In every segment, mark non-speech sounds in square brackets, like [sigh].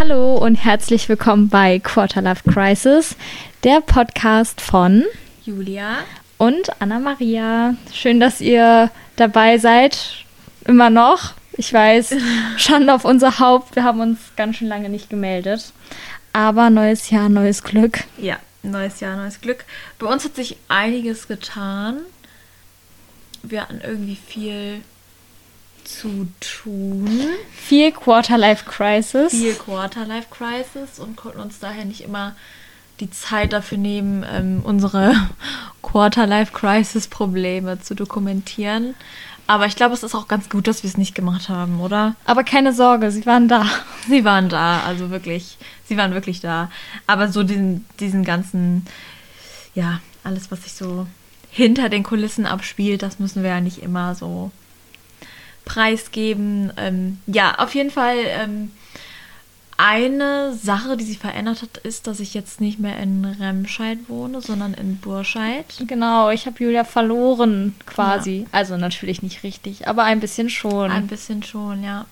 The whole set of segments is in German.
Hallo und herzlich willkommen bei Quarter Life Crisis, der Podcast von Julia und Anna Maria. Schön, dass ihr dabei seid. Immer noch. Ich weiß, [laughs] Schande auf unser Haupt. Wir haben uns ganz schön lange nicht gemeldet. Aber neues Jahr, neues Glück. Ja, neues Jahr, neues Glück. Bei uns hat sich einiges getan. Wir hatten irgendwie viel zu tun. Viel Quarter-Life Crisis. Viel Quarter-Life Crisis und konnten uns daher nicht immer die Zeit dafür nehmen, ähm, unsere [laughs] Quarter-Life Crisis Probleme zu dokumentieren. Aber ich glaube, es ist auch ganz gut, dass wir es nicht gemacht haben, oder? Aber keine Sorge, sie waren da. Sie waren da, also wirklich, sie waren wirklich da. Aber so diesen, diesen ganzen, ja, alles, was sich so hinter den Kulissen abspielt, das müssen wir ja nicht immer so preisgeben. Ähm, ja, auf jeden Fall ähm, eine Sache, die sich verändert hat, ist, dass ich jetzt nicht mehr in Remscheid wohne, sondern in Burscheid. Genau, ich habe Julia verloren quasi. Ja. Also natürlich nicht richtig, aber ein bisschen schon. Ein bisschen schon, ja.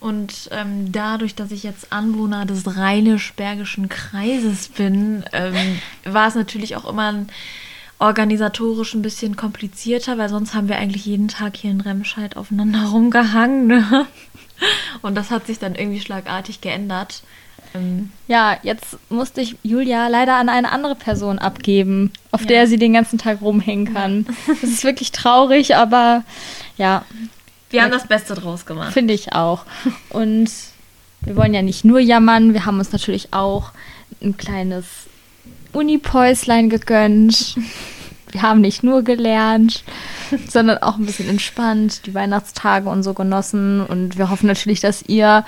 Und ähm, dadurch, dass ich jetzt Anwohner des Rheinisch-Bergischen Kreises bin, ähm, war es natürlich auch immer ein organisatorisch ein bisschen komplizierter, weil sonst haben wir eigentlich jeden Tag hier in Remscheid aufeinander rumgehangen. Ne? [laughs] Und das hat sich dann irgendwie schlagartig geändert. Ähm ja, jetzt musste ich Julia leider an eine andere Person abgeben, auf ja. der sie den ganzen Tag rumhängen kann. [laughs] Das ist wirklich traurig, aber ja. Wir haben das Beste draus gemacht. Finde ich auch. Und wir wollen ja nicht nur jammern, wir haben uns natürlich auch ein kleines Uni-Päuslein gegönnt. Wir haben nicht nur gelernt, sondern auch ein bisschen entspannt, die Weihnachtstage und so genossen. Und wir hoffen natürlich, dass ihr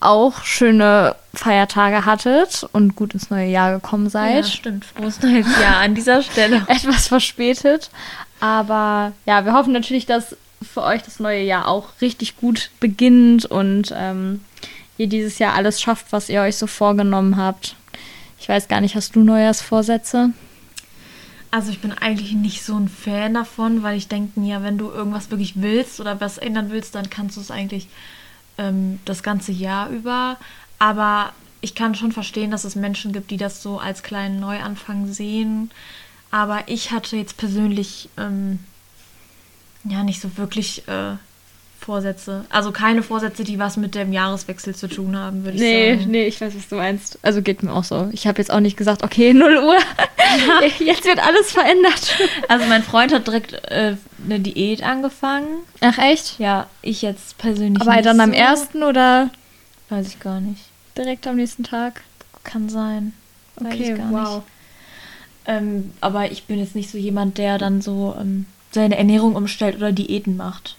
auch schöne Feiertage hattet und gut ins neue Jahr gekommen seid. Ja, stimmt. Frohes neues Jahr an dieser Stelle. [laughs] Etwas verspätet. Aber ja, wir hoffen natürlich, dass für euch das neue Jahr auch richtig gut beginnt und ähm, ihr dieses Jahr alles schafft, was ihr euch so vorgenommen habt. Ich weiß gar nicht, hast du Neujahrsvorsätze? Also ich bin eigentlich nicht so ein Fan davon, weil ich denke mir, wenn du irgendwas wirklich willst oder was ändern willst, dann kannst du es eigentlich ähm, das ganze Jahr über. Aber ich kann schon verstehen, dass es Menschen gibt, die das so als kleinen Neuanfang sehen. Aber ich hatte jetzt persönlich ähm, ja nicht so wirklich äh, Vorsätze. Also keine Vorsätze, die was mit dem Jahreswechsel zu tun haben, würde nee, ich sagen. Nee, ich weiß, was du meinst. Also geht mir auch so. Ich habe jetzt auch nicht gesagt, okay, [laughs] 0 Uhr, [laughs] jetzt wird alles verändert. Also mein Freund hat direkt äh, eine Diät angefangen. Ach echt? Ja, ich jetzt persönlich Aber dann so. am ersten oder? Weiß ich gar nicht. Direkt am nächsten Tag? Kann sein. Weiß okay, wow. Ähm, aber ich bin jetzt nicht so jemand, der dann so ähm, seine Ernährung umstellt oder Diäten macht.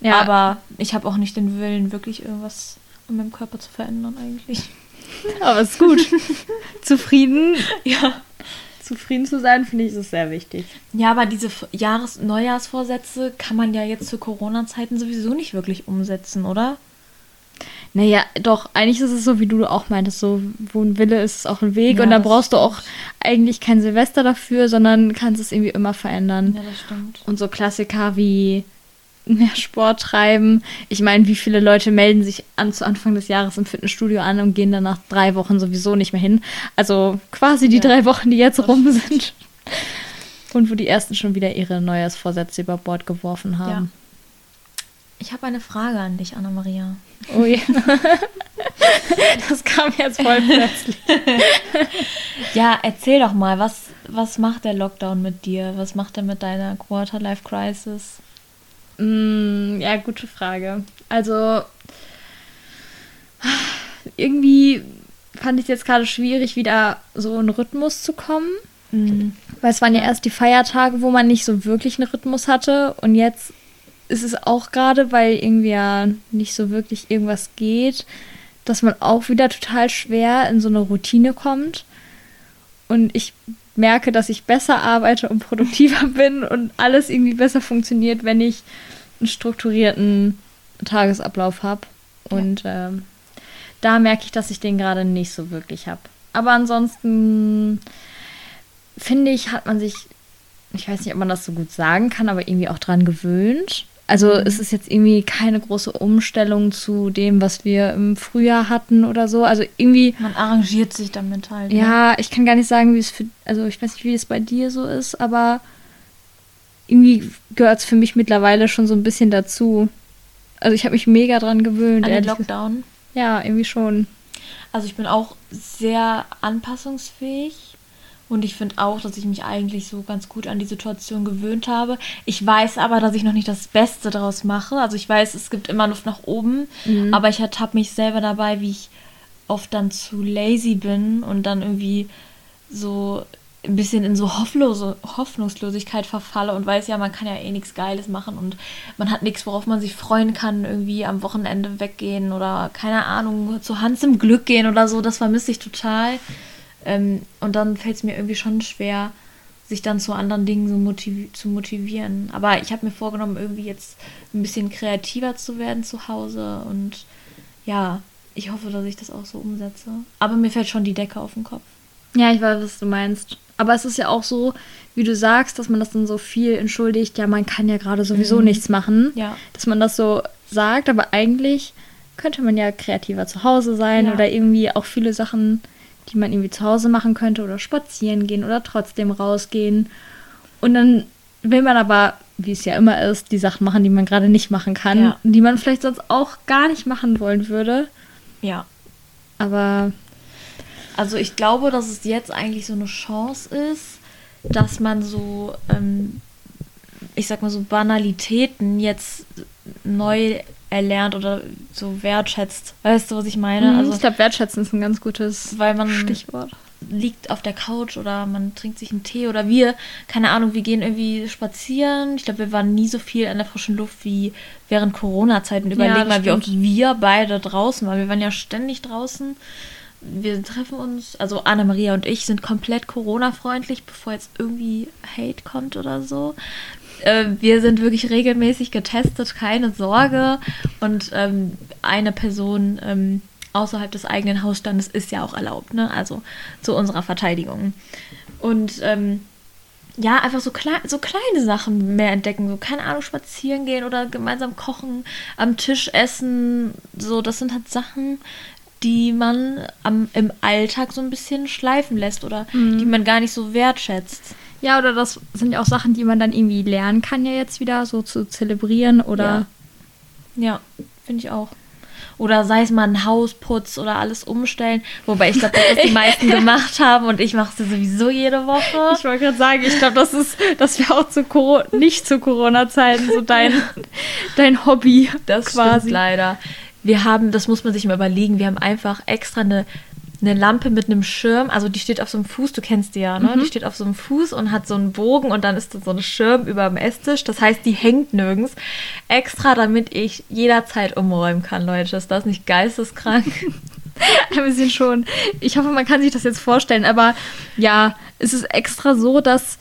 Ja. Aber ich habe auch nicht den Willen, wirklich irgendwas an meinem Körper zu verändern eigentlich. [laughs] Aber ist gut. [laughs] Zufrieden? Ja. Zufrieden zu sein, finde ich, ist sehr wichtig. Ja, aber diese Jahres Neujahrsvorsätze kann man ja jetzt zu Corona-Zeiten sowieso nicht wirklich umsetzen, oder? Naja, doch, eigentlich ist es so, wie du auch meintest, so, wo ein Wille ist, ist auch ein Weg. Ja, und da brauchst du auch eigentlich kein Silvester dafür, sondern kannst es irgendwie immer verändern. Ja, das stimmt. Und so Klassiker wie mehr Sport treiben. Ich meine, wie viele Leute melden sich an zu Anfang des Jahres im Fitnessstudio an und gehen dann nach drei Wochen sowieso nicht mehr hin. Also quasi die ja. drei Wochen, die jetzt rum sind. Und wo die ersten schon wieder ihre Neujahrsvorsätze über Bord geworfen haben. Ja. Ich habe eine Frage an dich, Anna-Maria. Oh ja. [laughs] das kam jetzt voll plötzlich. [laughs] ja, erzähl doch mal, was, was macht der Lockdown mit dir? Was macht er mit deiner Quarter-Life-Crisis? Mm, ja, gute Frage. Also, irgendwie fand ich es jetzt gerade schwierig, wieder so in Rhythmus zu kommen. Mhm. Weil es waren ja erst die Feiertage, wo man nicht so wirklich einen Rhythmus hatte. Und jetzt ist es auch gerade, weil irgendwie ja nicht so wirklich irgendwas geht, dass man auch wieder total schwer in so eine Routine kommt. Und ich merke, dass ich besser arbeite und produktiver [laughs] bin und alles irgendwie besser funktioniert, wenn ich einen strukturierten Tagesablauf habe. Und ja. ähm, da merke ich, dass ich den gerade nicht so wirklich habe. Aber ansonsten finde ich, hat man sich, ich weiß nicht, ob man das so gut sagen kann, aber irgendwie auch dran gewöhnt. Also es ist jetzt irgendwie keine große Umstellung zu dem, was wir im Frühjahr hatten oder so. Also irgendwie. Man arrangiert sich damit halt. ne? Ja, ich kann gar nicht sagen, wie es für. Also ich weiß nicht, wie es bei dir so ist, aber irgendwie gehört es für mich mittlerweile schon so ein bisschen dazu. Also ich habe mich mega dran gewöhnt. An den. Lockdown. Ja, irgendwie schon. Also ich bin auch sehr anpassungsfähig und ich finde auch, dass ich mich eigentlich so ganz gut an die Situation gewöhnt habe. Ich weiß aber, dass ich noch nicht das Beste daraus mache. Also ich weiß, es gibt immer Luft nach oben, Mhm. aber ich ertappe mich selber dabei, wie ich oft dann zu lazy bin und dann irgendwie so ein bisschen in so Hofflose, Hoffnungslosigkeit verfalle und weiß ja, man kann ja eh nichts Geiles machen und man hat nichts, worauf man sich freuen kann, irgendwie am Wochenende weggehen oder keine Ahnung, zu Hans im Glück gehen oder so, das vermisse ich total. Ähm, und dann fällt es mir irgendwie schon schwer, sich dann zu anderen Dingen so motivi zu motivieren. Aber ich habe mir vorgenommen, irgendwie jetzt ein bisschen kreativer zu werden zu Hause und ja, ich hoffe, dass ich das auch so umsetze. Aber mir fällt schon die Decke auf den Kopf. Ja, ich weiß, was du meinst. Aber es ist ja auch so, wie du sagst, dass man das dann so viel entschuldigt. Ja, man kann ja gerade sowieso Mhm. nichts machen. Ja. Dass man das so sagt, aber eigentlich könnte man ja kreativer zu Hause sein Ja. oder irgendwie auch viele Sachen, die man irgendwie zu Hause machen könnte oder spazieren gehen oder trotzdem rausgehen. Und dann will man aber, wie es ja immer ist, die Sachen machen, die man gerade nicht machen kann, Ja. die man vielleicht sonst auch gar nicht machen wollen würde. Ja. Aber Also ich glaube, dass es jetzt eigentlich so eine Chance ist, dass man so, ähm, ich sag mal so Banalitäten jetzt neu erlernt oder so wertschätzt. Weißt du, was ich meine? Mhm, Also ich glaube, wertschätzen ist ein ganz gutes weil man Stichwort. liegt auf der Couch oder man trinkt sich einen Tee oder wir, keine Ahnung, wir gehen irgendwie spazieren. Ich glaube, wir waren nie so viel an der frischen Luft wie während Corona-Zeiten. Überleg das mal, wie oft wir beide draußen waren. Wir waren ja ständig draußen. Wir treffen uns, also Anna-Maria und ich sind komplett Corona-freundlich, bevor jetzt irgendwie Hate kommt oder so. Äh, wir sind wirklich regelmäßig getestet, keine Sorge. Und ähm, eine Person ähm, außerhalb des eigenen Hausstandes ist ja auch erlaubt, ne? Also zu unserer Verteidigung. Und ähm, ja, einfach so, klei so kleine Sachen mehr entdecken. So, keine Ahnung, spazieren gehen oder gemeinsam kochen, am Tisch essen. So, das sind halt Sachen, die man am, im Alltag so ein bisschen schleifen lässt oder die man gar nicht so wertschätzt. Ja, oder das sind ja auch Sachen, die man dann irgendwie lernen kann, ja jetzt wieder so zu zelebrieren oder. Ja, finde ich auch. Oder sei es mal ein Hausputz oder alles umstellen. Wobei ich glaube, das die [laughs] meisten gemacht haben und ich mache es sowieso jede Woche. Ich wollte gerade sagen, ich glaube, das ist, das wäre auch zu Coro nicht zu Corona-Zeiten so dein, [laughs] dein Hobby. Das quasi. stimmt leider. Wir haben, das muss man sich mal überlegen, wir haben einfach extra eine, eine Lampe mit einem Schirm, also die steht auf so einem Fuß, du kennst die ja, ne? Die steht auf so einem Fuß und hat so einen Bogen und dann ist da so ein Schirm über dem Esstisch. Das heißt, die hängt nirgends. Extra, damit ich jederzeit umräumen kann, Leute. Ist das nicht geisteskrank? [laughs] [laughs] Ein bisschen schon. Ich hoffe, man kann sich das jetzt vorstellen, aber ja, es ist extra so, dass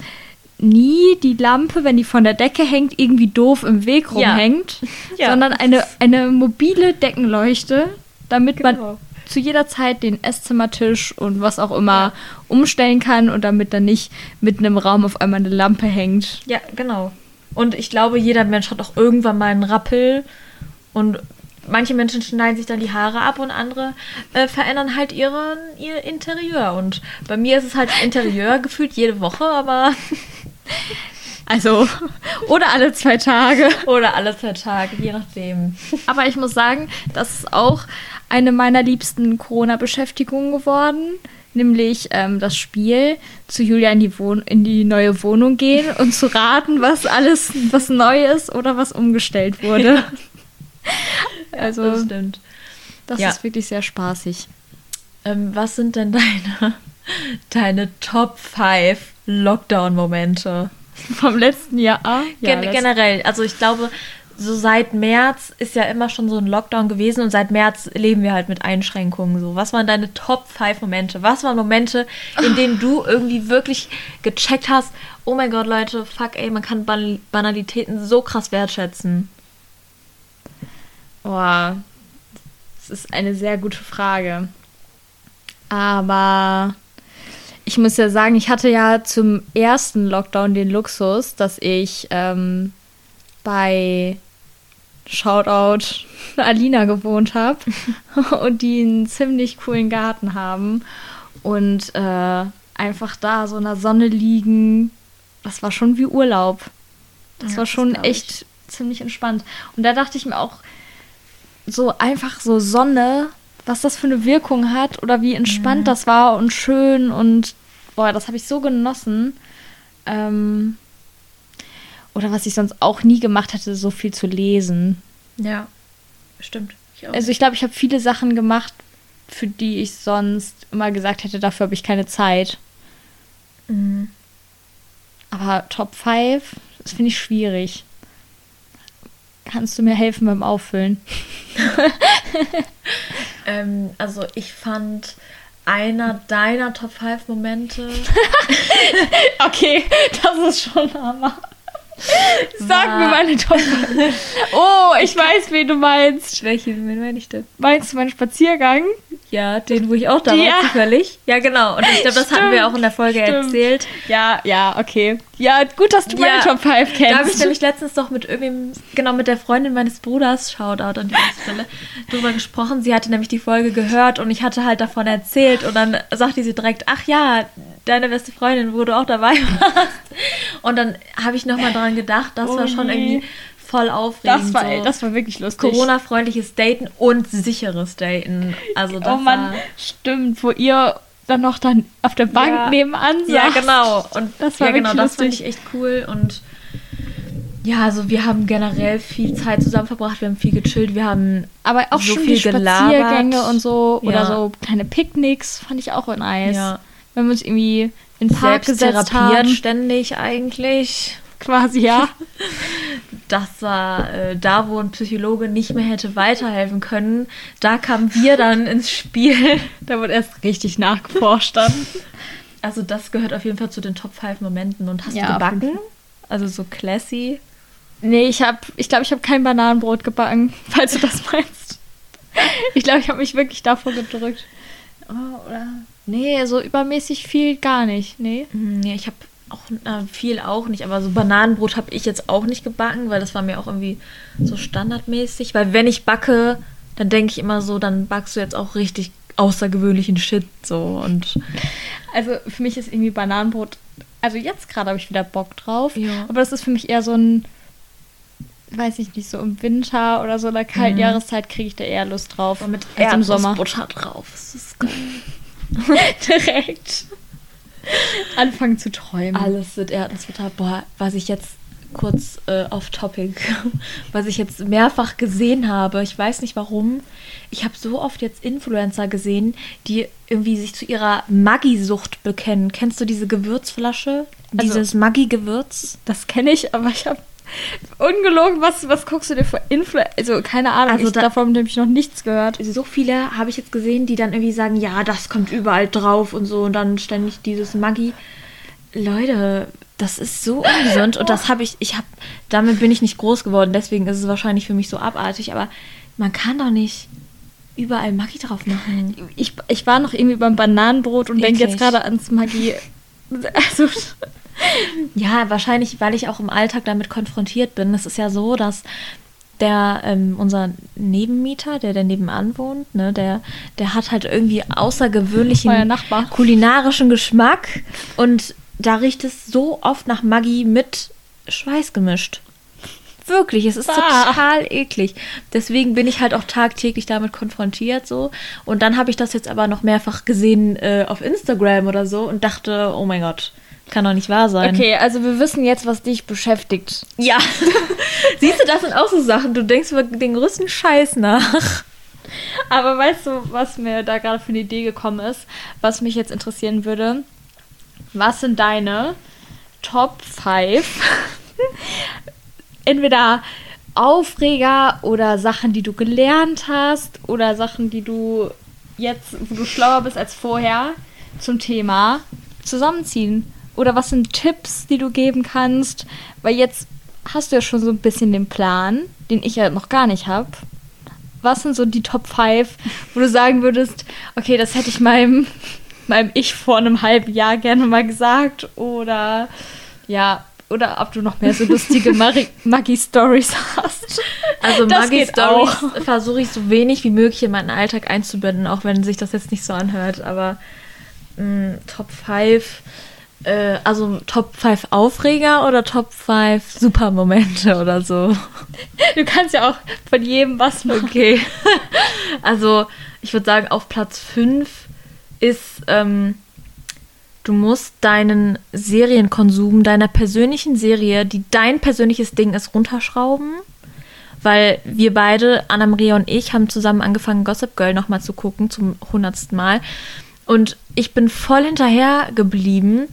nie die Lampe, wenn die von der Decke hängt, irgendwie doof im Weg Ja. rumhängt, [laughs] Ja. sondern eine, eine mobile Deckenleuchte, damit man Genau. Zu jeder Zeit den Esszimmertisch und was auch immer umstellen kann und damit dann nicht mitten im Raum auf einmal eine Lampe hängt. Ja, genau. Und ich glaube, jeder Mensch hat auch irgendwann mal einen Rappel und manche Menschen schneiden sich dann die Haare ab und andere äh, verändern halt ihren, ihr Interieur. Und bei mir ist es halt Interieur [laughs] gefühlt jede Woche, aber [laughs] Also, oder alle zwei Tage. oder alle zwei Tage, je nachdem. Aber ich muss sagen, das ist auch eine meiner liebsten Corona-Beschäftigungen geworden. Nämlich ähm, das Spiel zu Julia in die, Wohn in die neue Wohnung gehen und zu raten, was alles, was neu ist oder was umgestellt wurde. [laughs] also, das stimmt. das Ja. ist wirklich sehr spaßig. Ähm, was sind denn deine, [laughs] deine Top 5 Lockdown-Momente? Vom letzten Jahr. Ja, Gen generell, also ich glaube, so seit März ist ja immer schon so ein Lockdown gewesen und seit März leben wir halt mit Einschränkungen. So, was waren deine Top 5 Momente? Was waren Momente, in denen du irgendwie wirklich gecheckt hast, oh mein Gott, Leute, fuck, ey, man kann Ban Banalitäten so krass wertschätzen? Boah, das ist eine sehr gute Frage. Aber ich muss ja sagen, ich hatte ja zum ersten Lockdown den Luxus, dass ich ähm, bei Shoutout, Alina gewohnt habe [laughs] und die einen ziemlich coolen Garten haben und äh, einfach da so in der Sonne liegen. Das war schon wie Urlaub. Das Ja, war das schon ich. echt ziemlich entspannt. Und da dachte ich mir auch, so einfach so Sonne, was das für eine Wirkung hat oder wie entspannt Mhm. das war und schön und boah, das habe ich so genossen. Ähm, oder was ich sonst auch nie gemacht hätte, so viel zu lesen. Ja, stimmt. Ich. Also ich glaube, ich habe viele Sachen gemacht, für die ich sonst immer gesagt hätte, dafür habe ich keine Zeit. Mhm. Aber Top 5, das finde ich schwierig. Kannst du mir helfen beim Auffüllen? [laughs] Ähm, also ich fand einer deiner Top 5 Momente. [laughs] Okay, das ist schon Hammer. Sag mir meine Top 5. [laughs] Oh, ich weiß, wen du meinst. Welche wen meine ich denn? Meinst du meinen Spaziergang? Ja, den, wo ich auch da Ja. war, zufällig. Ja, genau. Und ich glaube, das hatten wir auch in der Folge Stimmt. erzählt. Ja, ja, okay. Ja, gut, dass du meine Ja, Top 5 Da habe ich kennst. nämlich letztens doch mit irgendwem, genau mit der Freundin meines Bruders, Shoutout an dieser Stelle, drüber gesprochen. Sie hatte nämlich die Folge gehört und ich hatte halt davon erzählt und dann sagte sie direkt, ach ja, deine beste Freundin, wo du auch dabei [laughs] warst. Und dann habe ich nochmal dran gedacht, das Oh war schon irgendwie voll aufregend. das war, so. das war wirklich lustig. Corona-freundliches Daten und sicheres Daten. Also das Oh Mann, war, stimmt, wo ihr dann noch dann auf der Bank Ja. nebenan saßt. Ja, genau. Und Das war ja, genau, wirklich das fand ich echt cool. Und ja, also wir haben generell viel Zeit zusammen verbracht, wir haben viel gechillt, wir haben Aber auch so schon viel die gelabert. Spaziergänge und so oder Ja. so kleine Picknicks fand ich auch nice. Ja. Wenn wir uns irgendwie in den Park gesetzt haben. ständig eigentlich. Quasi, ja. Das war äh, da, wo ein Psychologe nicht mehr hätte weiterhelfen können. Da kamen wir dann ins Spiel. da wurde erst richtig nachgeforscht dann. Also das gehört auf jeden Fall zu den Top 5 Momenten. Und hast Ja, du gebacken? Also so classy. Nee, ich habe, ich glaube, ich habe kein Bananenbrot gebacken, [laughs] falls du das meinst. Ich glaube, ich habe mich wirklich davor gedrückt. Oh, oder? Nee, so übermäßig viel gar nicht. Nee. Hm, Nee, ich habe auch äh, viel auch nicht, aber so Bananenbrot habe ich jetzt auch nicht gebacken, weil das war mir auch irgendwie so standardmäßig. Weil wenn ich backe, dann denke ich immer so, dann backst du jetzt auch richtig außergewöhnlichen Shit so und Also für mich ist irgendwie Bananenbrot. Also jetzt gerade habe ich wieder Bock drauf. Ja. Aber das ist für mich eher so ein, weiß ich nicht, so im Winter oder so in der kalten Mhm. Jahreszeit kriege ich da eher Lust drauf. mit als im Sommer. Butter drauf. Das ist geil. [laughs] Direkt. [laughs] Anfangen zu träumen. Alles mit Erdnussbutter. Boah, was ich jetzt kurz äh, off topic, [laughs] was ich jetzt mehrfach gesehen habe, ich weiß nicht warum. Ich habe so oft jetzt Influencer gesehen, die irgendwie sich zu ihrer Maggi-Sucht bekennen. Kennst du diese Gewürzflasche? Also- Dieses Maggi-Gewürz? Das kenne ich, aber ich habe ungelogen, was, was guckst du dir für Influ... Also keine Ahnung, Also ich, da- davon habe ich noch nichts gehört. So viele habe ich jetzt gesehen, die dann irgendwie sagen, ja, das kommt überall drauf und so und dann ständig dieses Maggi. Leute, das ist so ungesund und das habe ich, ich habe, damit bin ich nicht groß geworden, deswegen ist es wahrscheinlich für mich so abartig, aber man kann doch nicht überall Maggi drauf machen. Ich, ich war noch irgendwie beim Bananenbrot und denke jetzt gerade ans Magie. [laughs] Also, Ja, wahrscheinlich, weil ich auch im Alltag damit konfrontiert bin. Es ist ja so, dass der, ähm, unser Nebenmieter, der, der nebenan wohnt, ne, der, der hat halt irgendwie außergewöhnlichen kulinarischen Geschmack und da riecht es so oft nach Maggi mit Schweiß gemischt. Wirklich, es ist Ah. total eklig. Deswegen bin ich halt auch tagtäglich damit konfrontiert so. Und dann habe ich das jetzt aber noch mehrfach gesehen äh, auf Instagram oder so und dachte, oh mein Gott, kann doch nicht wahr sein. okay, also wir wissen jetzt, was dich beschäftigt. Ja. [laughs] Siehst du, das sind auch so Sachen. Du denkst über den größten Scheiß nach. Aber weißt du, was mir da gerade für eine Idee gekommen ist, was mich jetzt interessieren würde? Was sind deine Top 5? [laughs] Entweder Aufreger oder Sachen, die du gelernt hast oder Sachen, die du jetzt, wo du schlauer bist als vorher zum Thema zusammenziehen. Oder was sind Tipps, die du geben kannst? Weil jetzt hast du ja schon so ein bisschen den Plan, den ich ja noch gar nicht habe was sind so die Top 5, wo du sagen würdest, okay, das hätte ich meinem, [laughs] meinem Ich vor einem halben Jahr gerne mal gesagt? Oder ja, oder ob du noch mehr so lustige [laughs] Maggie-Stories hast. Also Das Maggie geht Stories auch. [laughs] versuche ich so wenig wie möglich in meinen Alltag einzubinden, auch wenn sich das jetzt nicht so anhört. Aber mh, Top 5, äh, also Top 5 Aufreger oder Top 5 Supermomente oder so. Du kannst ja auch von jedem was machen. Okay. [laughs] also ich würde sagen, auf Platz 5 ist, ähm, du musst deinen Serienkonsum deiner persönlichen Serie, die dein persönliches Ding ist, runterschrauben. Weil wir beide, Anna-Maria und ich, haben zusammen angefangen, Gossip Girl nochmal zu gucken, zum hundertsten Mal. Und ich bin voll hinterher geblieben,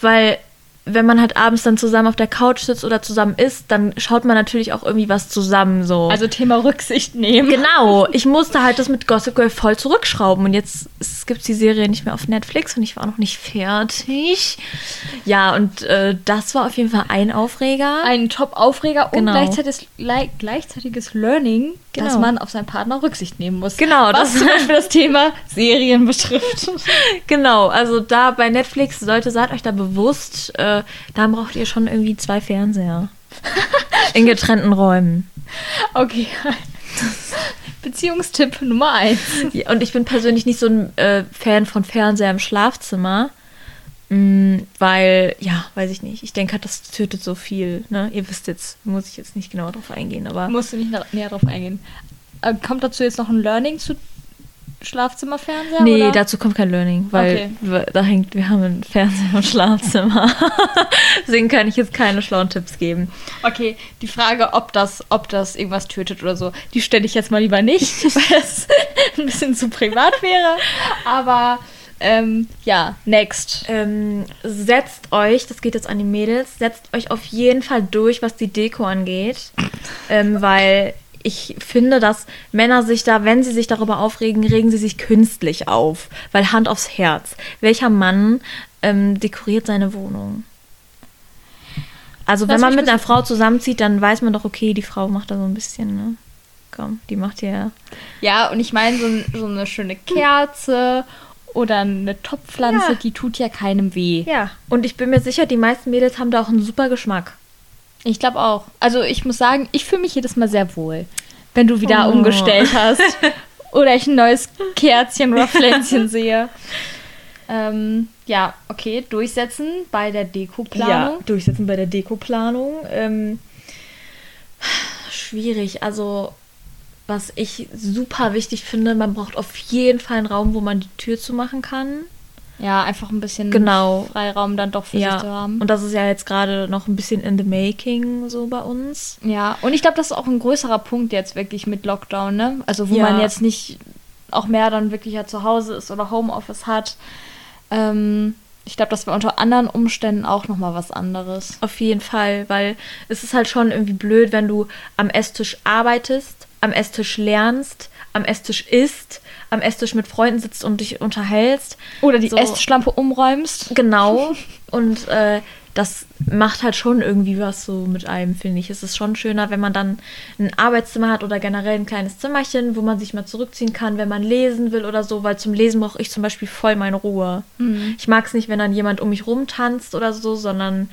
weil wenn man halt abends dann zusammen auf der Couch sitzt oder zusammen isst, dann schaut man natürlich auch irgendwie was zusammen so. Also Thema Rücksicht nehmen. Genau, ich musste halt das mit Gossip Girl voll zurückschrauben und jetzt gibt es die Serie nicht mehr auf Netflix und ich war auch noch nicht fertig. Ja, und äh, das war auf jeden Fall ein Aufreger. Ein Top-Aufreger Genau. und gleichzeitiges, gleich- gleichzeitiges Learning, dass Genau. man auf seinen Partner Rücksicht nehmen muss. Genau, das- zum [laughs] Beispiel das Thema Serien betrifft. genau, also da bei Netflix, Leute, seid euch da bewusst, äh, da braucht ihr schon irgendwie zwei Fernseher. [laughs] In getrennten Räumen. Okay. Beziehungstipp Nummer eins. Ja, und ich bin persönlich nicht so ein äh, Fan von Fernseher im Schlafzimmer. Mm, weil, ja, weiß ich nicht. Ich denke, halt, das tötet so viel. Ne? Ihr wisst jetzt, muss ich jetzt nicht genau drauf eingehen, aber. Musst du nicht näher drauf eingehen. Äh, kommt dazu jetzt noch ein Learning zu Schlafzimmerfernseher? Nee, oder? dazu kommt kein Learning, weil Okay. da hängt, wir haben einen Fernseher im Schlafzimmer. [laughs] Deswegen kann ich jetzt keine schlauen Tipps geben. Okay, die Frage, ob das, ob das irgendwas tötet oder so, die stelle ich jetzt mal lieber nicht, [laughs] weil es ein bisschen zu privat wäre. Aber ähm, ja, next. Ähm, setzt euch, das geht jetzt an die Mädels, setzt euch auf jeden Fall durch, was die Deko angeht. ähm, weil ich finde, dass Männer sich da, wenn sie sich darüber aufregen, regen sie sich künstlich auf. Weil Hand aufs Herz. Welcher Mann ähm, dekoriert seine Wohnung? Also wenn man mit einer. Frau zusammenzieht, dann weiß man doch, okay, die Frau macht da so ein bisschen, ne? Komm, die macht ja. Ja, und ich meine, so, so eine schöne Kerze oder eine Topfpflanze, Ja. die tut ja keinem weh. Ja. Und ich bin mir sicher, die meisten Mädels haben da auch einen super Geschmack. Ich glaube auch. Also ich muss sagen, ich fühle mich jedes Mal sehr wohl, wenn du wieder Oh. umgestellt hast. [laughs] oder ich ein neues Kerzchen oder Pflänzchen sehe. Ähm, ja, okay, durchsetzen bei der Dekoplanung. Ja, durchsetzen bei der Dekoplanung. Ähm, schwierig. Also, was ich super wichtig finde, man braucht auf jeden Fall einen Raum, wo man die Tür zumachen kann. Ja, einfach ein bisschen Genau. Freiraum dann doch für sich zu haben. Und das ist ja jetzt gerade noch ein bisschen in the making so bei uns. ja, und ich glaube, das ist auch ein größerer Punkt jetzt wirklich mit Lockdown, ne? Also wo Ja. man jetzt nicht auch mehr dann wirklich ja zu Hause ist oder Homeoffice hat. Ähm, ich glaube, das wäre unter anderen Umständen auch nochmal was anderes. Auf jeden Fall, weil es ist halt schon irgendwie blöd, wenn du am Esstisch arbeitest, am Esstisch lernst, am Esstisch isst, am Esstisch mit Freunden sitzt und dich unterhältst. Oder die So. Essschlampe umräumst. Genau. [laughs] Und äh, das macht halt schon irgendwie was so mit einem, finde ich. Es ist schon schöner, wenn man dann ein Arbeitszimmer hat oder generell ein kleines Zimmerchen, wo man sich mal zurückziehen kann, wenn man lesen will oder so, weil zum Lesen brauche ich zum Beispiel voll meine Ruhe. Ich mag es nicht, wenn dann jemand um mich rumtanzt oder so, sondern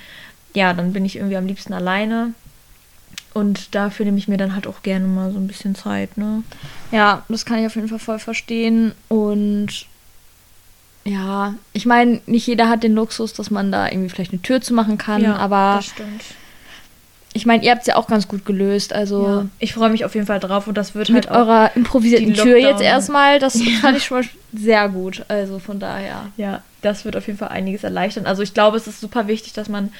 ja, dann bin ich irgendwie am liebsten alleine. Und dafür nehme ich mir dann halt auch gerne mal so ein bisschen Zeit, ne? Ja, das kann ich auf jeden Fall voll verstehen. Und ja, ich meine, nicht jeder hat den Luxus, dass man da irgendwie vielleicht eine Tür zu machen kann. aber das stimmt. ich meine, ihr habt es ja auch ganz gut gelöst. Also Ja. Ich freue mich auf jeden Fall drauf und das wird mit halt auch eurer improvisierten Tür jetzt erstmal, das [laughs] fand ich schon mal sehr gut. Also von daher. Ja, das wird auf jeden Fall einiges erleichtern. Also ich glaube, es ist super wichtig, dass man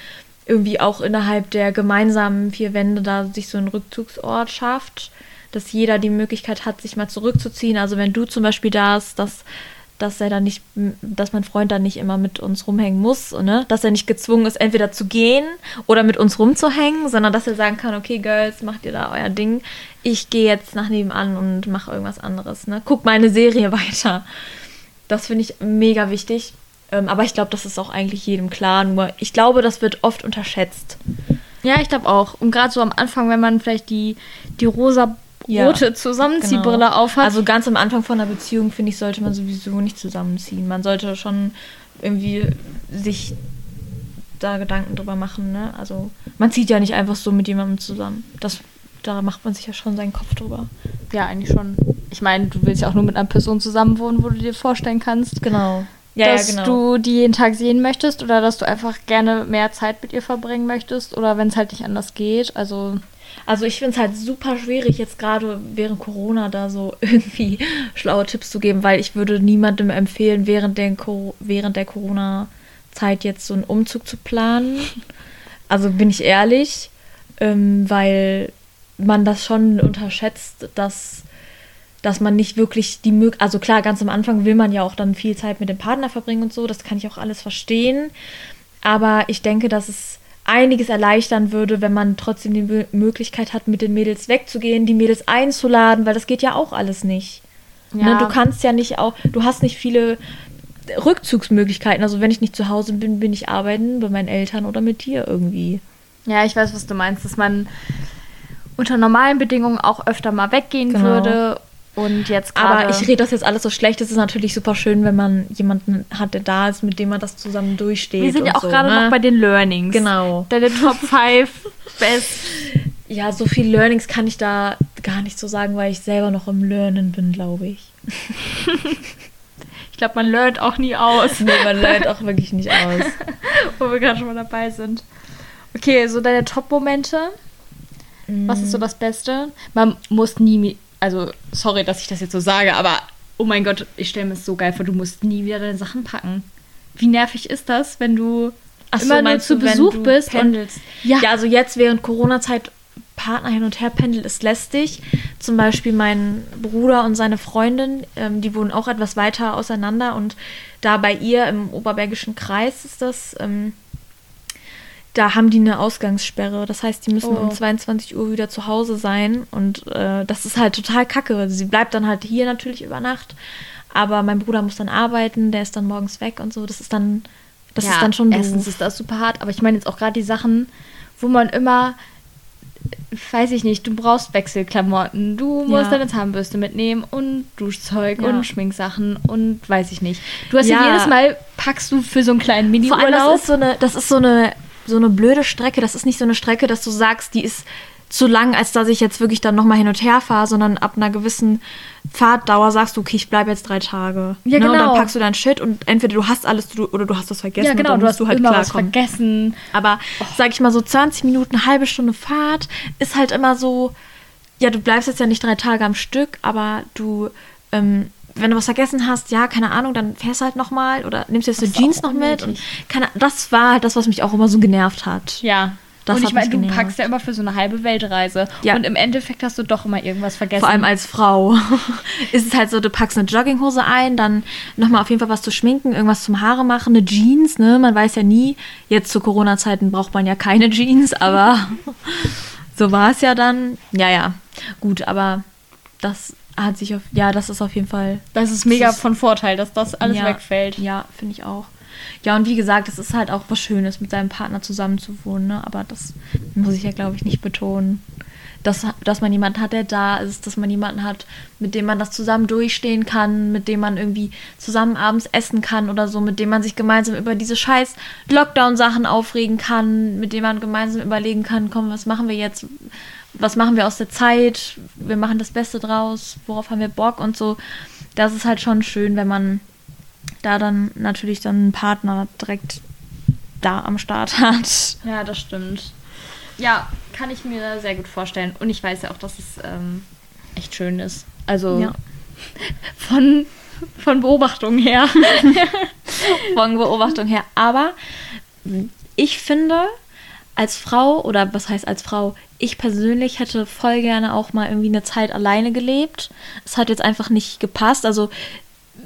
irgendwie auch innerhalb der gemeinsamen vier Wände da sich so einen Rückzugsort schafft, dass jeder die Möglichkeit hat, sich mal zurückzuziehen. Also wenn du zum Beispiel da ist, dass, dass er dann nicht, dass mein Freund dann nicht immer mit uns rumhängen muss, ne? Dass er nicht gezwungen ist, entweder zu gehen oder mit uns rumzuhängen, sondern dass er sagen kann, okay, Girls, macht ihr da euer Ding. Ich gehe jetzt nach nebenan und mache irgendwas anderes, ne? Guck meine Serie [laughs] weiter. Das finde ich mega wichtig. Ähm, aber ich glaube, das ist auch eigentlich jedem klar. Nur ich glaube, das wird oft unterschätzt. Ja, ich glaube auch. Und gerade so am Anfang, wenn man vielleicht die, die rosa rote Zusammenziehbrille aufhat. Also ganz am Anfang von einer Beziehung, finde ich, sollte man sowieso nicht zusammenziehen. Man sollte schon irgendwie sich da Gedanken drüber machen, ne? Also man zieht ja nicht einfach so mit jemandem zusammen. Das, da macht man sich ja schon seinen Kopf drüber. Ja, eigentlich schon. Ich meine, du willst ja auch nur mit einer Person zusammenwohnen, wo du dir vorstellen kannst, Genau. dass du die jeden Tag sehen möchtest oder dass du einfach gerne mehr Zeit mit ihr verbringen möchtest oder wenn es halt nicht anders geht. Also Also ich finde es halt super schwierig, jetzt gerade während Corona da so [laughs] irgendwie schlaue Tipps zu geben, weil ich würde niemandem empfehlen, während der, während der Corona-Zeit jetzt so einen Umzug zu planen. [laughs] Also bin ich ehrlich, ähm, weil man das schon unterschätzt, dass, dass man nicht wirklich die Möglichkeit, also klar, ganz am Anfang will man ja auch dann viel Zeit mit dem Partner verbringen und so, das kann ich auch alles verstehen. Aber ich denke, dass es einiges erleichtern würde, wenn man trotzdem die Mö- Möglichkeit hat, mit den Mädels wegzugehen, die Mädels einzuladen, weil das geht ja auch alles nicht. Ja. Ne, du kannst ja nicht auch, du hast nicht viele Rückzugsmöglichkeiten. Also wenn ich nicht zu Hause bin, bin ich arbeiten bei meinen Eltern oder mit dir irgendwie. ja, ich weiß, was du meinst, dass man unter normalen Bedingungen auch öfter mal weggehen Genau. würde und jetzt. Aber ich rede das jetzt alles so schlecht. Es ist natürlich super schön, wenn man jemanden hat, der da ist, mit dem man das zusammen durchsteht. wir sind ja auch so, gerade ne? noch bei den Learnings. Genau. Deine Top 5 Best. Ja, so viel Learnings kann ich da gar nicht so sagen, weil ich selber noch im Lernen bin, glaube ich. Ich glaube, man lernt auch nie aus, Nee, man lernt auch wirklich nicht aus. [laughs] wo wir gerade schon mal dabei sind. Okay, so deine Top-Momente. Was ist so das Beste? Man muss nie, also sorry, dass ich das jetzt so sage, aber oh mein Gott, ich stelle mir es so geil vor, du musst nie wieder deine Sachen packen. Wie nervig ist das, wenn du Ach so, immer nur meinst zu du, Besuch bist pendelst? und ja, Ja, also jetzt während Corona-Zeit Partner hin und her pendelt, ist lästig. Zum Beispiel mein Bruder und seine Freundin, ähm, die wohnen auch etwas weiter auseinander und da bei ihr im Oberbergischen Kreis ist das, ähm, da haben die eine Ausgangssperre. Das heißt, die müssen Oh. um 22 Uhr wieder zu Hause sein und äh, das ist halt total kacke. Sie bleibt dann halt hier natürlich über Nacht, aber mein Bruder muss dann arbeiten, der ist dann morgens weg und so. Das ist dann, das ja, ist dann schon erstens doof. ist das super hart, aber ich meine jetzt auch gerade die Sachen, wo man immer weiß ich nicht, du brauchst Wechselklamotten, du musst Ja. deine Zahnbürste mitnehmen und Duschzeug Ja. und Schminksachen und weiß ich nicht. Du hast ja, jedes Mal packst du für so einen kleinen Mini-Urlaub. das ist so eine, das ist so eine, so eine blöde Strecke. Das ist nicht so eine Strecke, dass du sagst, die ist zu lang, als dass ich jetzt wirklich dann nochmal hin und her fahre, sondern ab einer gewissen Fahrtdauer sagst du, okay, ich bleibe jetzt drei Tage. Ja, Ne, Und genau. dann packst du dein Shit und entweder du hast alles du, oder du hast das vergessen ja, und genau, dann du hast du halt immer was klarkommen. vergessen. Aber sag ich mal so 20 Minuten, halbe Stunde Fahrt ist halt immer so, ja, du bleibst jetzt ja nicht drei Tage am Stück, aber du, ähm, wenn du was vergessen hast, ja, keine Ahnung, dann fährst du halt nochmal oder nimmst jetzt die Jeans noch mit. Und keine, das war halt das, was mich auch immer so genervt hat. Ja. Das und ich meine, du genervt. packst ja immer für so eine halbe Weltreise. Ja. Und im Endeffekt hast du doch immer irgendwas vergessen. Vor allem als Frau [laughs] ist es halt so, du packst eine Jogginghose ein, dann nochmal auf jeden Fall was zu schminken, irgendwas zum Haare machen, eine Jeans, ne? Man weiß ja nie, jetzt zu Corona-Zeiten braucht man ja keine Jeans, [laughs] aber [laughs] so war es ja dann. Ja, ja, gut, aber das hat sich auf, ja, das ist auf jeden Fall das ist mega Das ist- von Vorteil, dass das alles ja, wegfällt. Ja, finde ich auch. Ja, und wie gesagt, es ist halt auch was Schönes, mit seinem Partner zusammen zu wohnen, ne? Aber das muss ich ja, glaube ich, nicht betonen. Dass, dass man jemanden hat, der da ist, dass man jemanden hat, mit dem man das zusammen durchstehen kann, mit dem man irgendwie zusammen abends essen kann oder so, mit dem man sich gemeinsam über diese scheiß Lockdown-Sachen aufregen kann, mit dem man gemeinsam überlegen kann, komm, was machen wir jetzt? Was machen wir aus der Zeit? Wir machen das Beste draus, worauf haben wir Bock und so. Das ist halt schon schön, wenn man da dann natürlich dann einen Partner direkt da am Start [laughs] hat. Ja, das stimmt. Ja, kann ich mir sehr gut vorstellen. Und ich weiß ja auch, dass es ähm, echt schön ist. Also Ja. [laughs] von, von Beobachtung her. [laughs] Von Beobachtung her. Aber ich finde, als Frau, oder was heißt als Frau, ich persönlich hätte voll gerne auch mal irgendwie eine Zeit alleine gelebt. Es hat jetzt einfach nicht gepasst. Also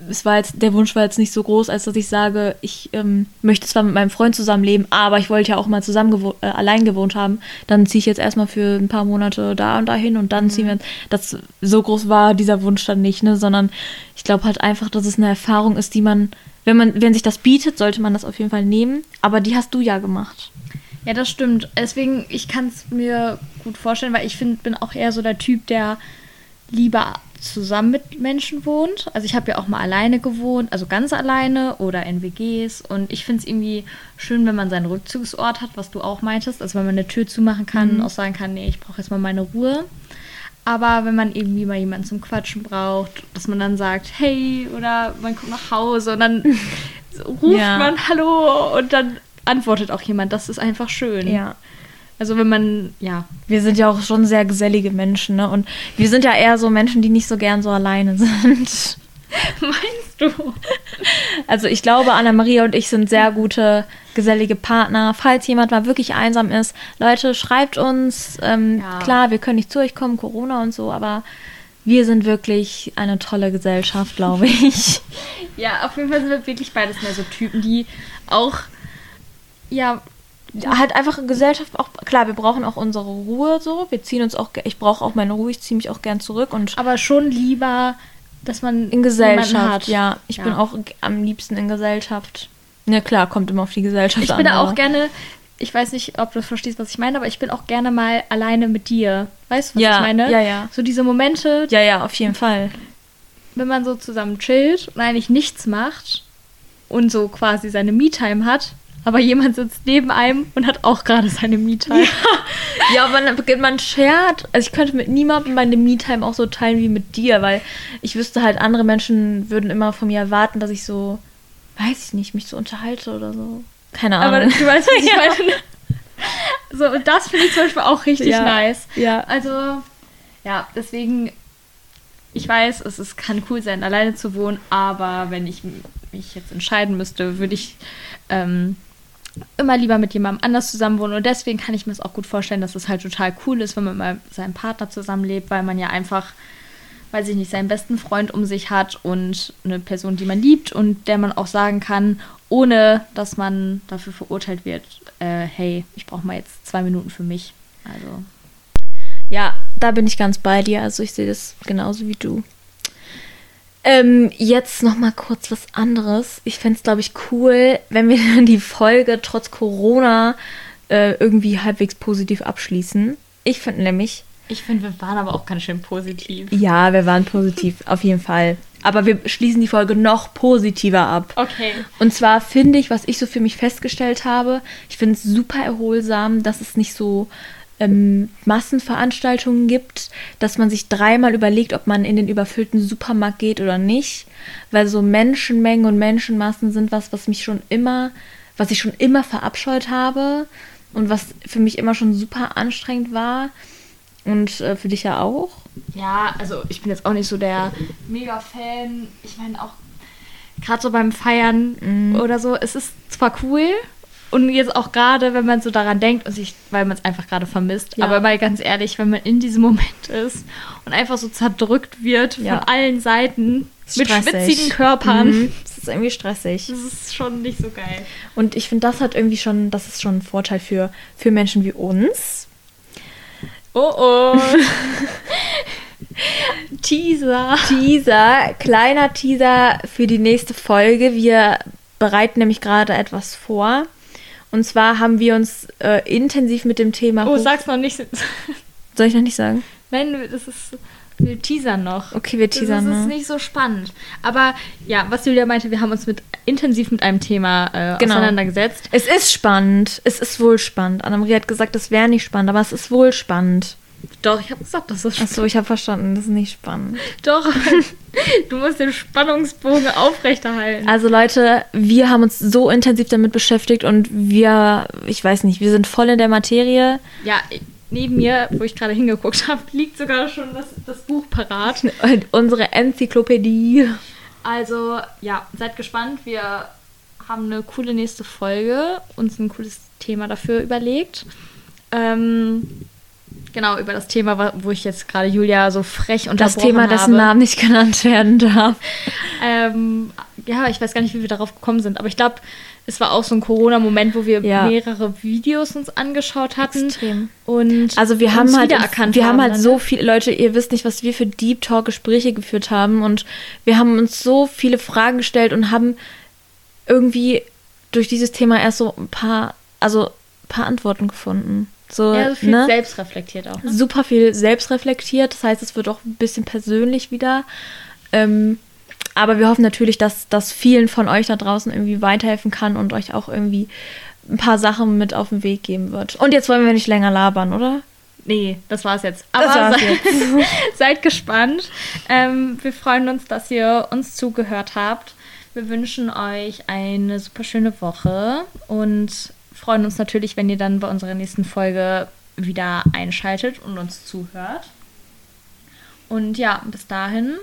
es war jetzt, der Wunsch war jetzt nicht so groß, als dass ich sage, ich ähm, möchte zwar mit meinem Freund zusammenleben, aber ich wollte ja auch mal zusammen gewo- äh, allein gewohnt haben. Dann ziehe ich jetzt erstmal für ein paar Monate da und dahin und dann ziehen wir. Das so groß war dieser Wunsch dann nicht, ne? Sondern ich glaube halt einfach, dass es eine Erfahrung ist, die man, wenn man, wenn sich das bietet, sollte man das auf jeden Fall nehmen. Aber die hast du ja gemacht. Ja, das stimmt. Deswegen, ich kann es mir gut vorstellen, weil ich find, bin auch eher so der Typ, der lieber zusammen mit Menschen wohnt. Also ich habe ja auch mal alleine gewohnt, also ganz alleine oder in WGs. Und ich finde es irgendwie schön, wenn man seinen Rückzugsort hat, was du auch meintest. Also wenn man eine Tür zumachen kann, mhm. auch sagen kann, nee, ich brauche jetzt mal meine Ruhe. Aber wenn man irgendwie mal jemanden zum Quatschen braucht, dass man dann sagt, hey, oder man kommt nach Hause und dann [laughs] ruft ja. man Hallo und dann antwortet auch jemand. Das ist einfach schön. Ja. Also wenn man, ja. Wir sind ja auch schon sehr gesellige Menschen, ne? Und wir sind ja eher so Menschen, die nicht so gern so alleine [laughs] sind. Meinst du? Also ich glaube, Anna-Maria und ich sind sehr gute, gesellige Partner. Falls jemand mal wirklich einsam ist, Leute, schreibt uns. Ähm, ja. Klar, wir können nicht zu euch kommen, Corona und so, aber wir sind wirklich eine tolle Gesellschaft, glaube ich. [laughs] ja, auf jeden Fall sind wir wirklich beides mehr so Typen, die auch, ja, halt einfach in Gesellschaft auch klar wir brauchen auch unsere Ruhe so wir ziehen uns auch ich brauche auch meine Ruhe ich ziehe mich auch gern zurück und aber schon lieber dass man in Gesellschaft. Ja, ich ja. bin auch am liebsten in Gesellschaft. Ja klar, kommt immer auf die Gesellschaft ich an. Ich bin auch gerne, ich weiß nicht, ob du verstehst, was ich meine, aber ich bin auch gerne mal alleine mit dir. Weißt du, was ja, ich meine? Ja, ja. So diese Momente. Ja, ja, auf jeden Fall. Wenn man so zusammen chillt und eigentlich nichts macht und so quasi seine Me-Time hat, aber jemand sitzt neben einem und hat auch gerade seine Me-Time. Ja, ja man, man shared. Also ich könnte mit niemandem meine Me-Time auch so teilen wie mit dir, weil ich wüsste halt, andere Menschen würden immer von mir erwarten, dass ich so, weiß ich nicht, mich so unterhalte oder so. Keine Ahnung. Aber du weißt, was ich [laughs] meine. So, und das finde ich zum Beispiel auch richtig ja. nice. Ja. Also, ja, deswegen, ich weiß, es ist, kann cool sein, alleine zu wohnen, aber wenn ich mich jetzt entscheiden müsste, würde ich ähm, immer lieber mit jemandem anders zusammenwohnen. Und deswegen kann ich mir es auch gut vorstellen, dass es halt total cool ist, wenn man mit seinem Partner zusammenlebt, weil man ja einfach, weiß ich nicht, seinen besten Freund um sich hat und eine Person, die man liebt und der man auch sagen kann, ohne dass man dafür verurteilt wird, äh, hey, ich brauche mal jetzt zwei Minuten für mich. Also. Ja, da bin ich ganz bei dir. Also ich sehe das genauso wie du. Ähm, jetzt noch mal kurz was anderes. Ich fände es, glaube ich, cool, wenn wir [laughs] die Folge trotz Corona äh, irgendwie halbwegs positiv abschließen. Ich finde nämlich... Ich finde, wir waren aber auch ganz schön positiv. Ja, wir waren positiv, [laughs] auf jeden Fall. Aber wir schließen die Folge noch positiver ab. Okay. Und zwar finde ich, was ich so für mich festgestellt habe, ich finde es super erholsam, dass es nicht so ähm, Massenveranstaltungen gibt, dass man sich dreimal überlegt, ob man in den überfüllten Supermarkt geht oder nicht, weil so Menschenmengen und Menschenmassen sind was, was mich schon immer, was ich schon immer verabscheut habe und was für mich immer schon super anstrengend war und äh, für dich ja auch. Ja, also ich bin jetzt auch nicht so der Mega-Fan. Ich meine auch gerade so beim Feiern mm. oder so, es ist zwar cool, und jetzt auch gerade, wenn man so daran denkt und sich, weil man es einfach gerade vermisst. Ja. Aber mal ganz ehrlich, wenn man in diesem Moment ist und einfach so zerdrückt wird ja. von allen Seiten mit schwitzigen Körpern. Mhm. Das ist irgendwie stressig. Das ist schon nicht so geil. Und ich finde, das hat irgendwie schon, das ist schon ein Vorteil für, für Menschen wie uns. Oh oh. [laughs] Teaser. Teaser, kleiner Teaser für die nächste Folge. Wir bereiten nämlich gerade etwas vor. Und zwar haben wir uns äh, intensiv mit dem Thema. Oh, sag's noch nicht. Soll ich noch nicht sagen? Nein, das ist. Wir teasern noch. Okay, wir teasern noch. Das ist nicht so spannend. Aber ja, was Julia meinte, wir haben uns mit, intensiv mit einem Thema äh, genau. auseinandergesetzt. Es ist spannend. Es ist wohl spannend. Annemarie hat gesagt, es wäre nicht spannend, aber es ist wohl spannend. Doch, ich habe gesagt, das ist spannend. Achso, ich habe verstanden, das ist nicht spannend. Doch, [laughs] du musst den Spannungsbogen aufrechterhalten. Also Leute, wir haben uns so intensiv damit beschäftigt und wir, ich weiß nicht, wir sind voll in der Materie. Ja, neben mir, wo ich gerade hingeguckt habe, liegt sogar schon das, das Buch parat. [laughs] Und unsere Enzyklopädie. Also, ja, seid gespannt. Wir haben eine coole nächste Folge, uns ein cooles Thema dafür überlegt. Ähm, Genau, über das Thema, wo ich jetzt gerade Julia so frech unterbrochen Das Thema, habe. dessen Namen nicht genannt werden darf. [laughs] Ähm, ja, ich weiß gar nicht, wie wir darauf gekommen sind, aber ich glaube, es war auch so ein Corona-Moment, wo wir ja. mehrere Videos uns angeschaut hatten. Extrem. Und also wir haben halt, wir haben halt so ne? viele Leute, ihr wisst nicht, was wir für Deep Talk Gespräche geführt haben und wir haben uns so viele Fragen gestellt und haben irgendwie durch dieses Thema erst so ein paar, also ein paar Antworten gefunden. So, Ja, so viel ne? selbstreflektiert auch. Ne? super viel selbstreflektiert. Das heißt, es wird auch ein bisschen persönlich wieder. Ähm, aber wir hoffen natürlich, dass das vielen von euch da draußen irgendwie weiterhelfen kann und euch auch irgendwie ein paar Sachen mit auf den Weg geben wird. Und jetzt wollen wir nicht länger labern, oder? Nee, das war's jetzt. Das Aber war's seid, [laughs] seid gespannt. Ähm, wir freuen uns, dass ihr uns zugehört habt. Wir wünschen euch eine super schöne Woche und freuen uns natürlich, wenn ihr dann bei unserer nächsten Folge wieder einschaltet und uns zuhört. Und ja, bis dahin,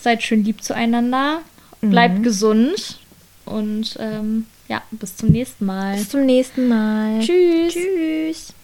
seid schön lieb zueinander, bleibt Mhm. gesund und ähm, ja, bis zum nächsten Mal. Bis zum nächsten Mal. Tschüss. Tschüss.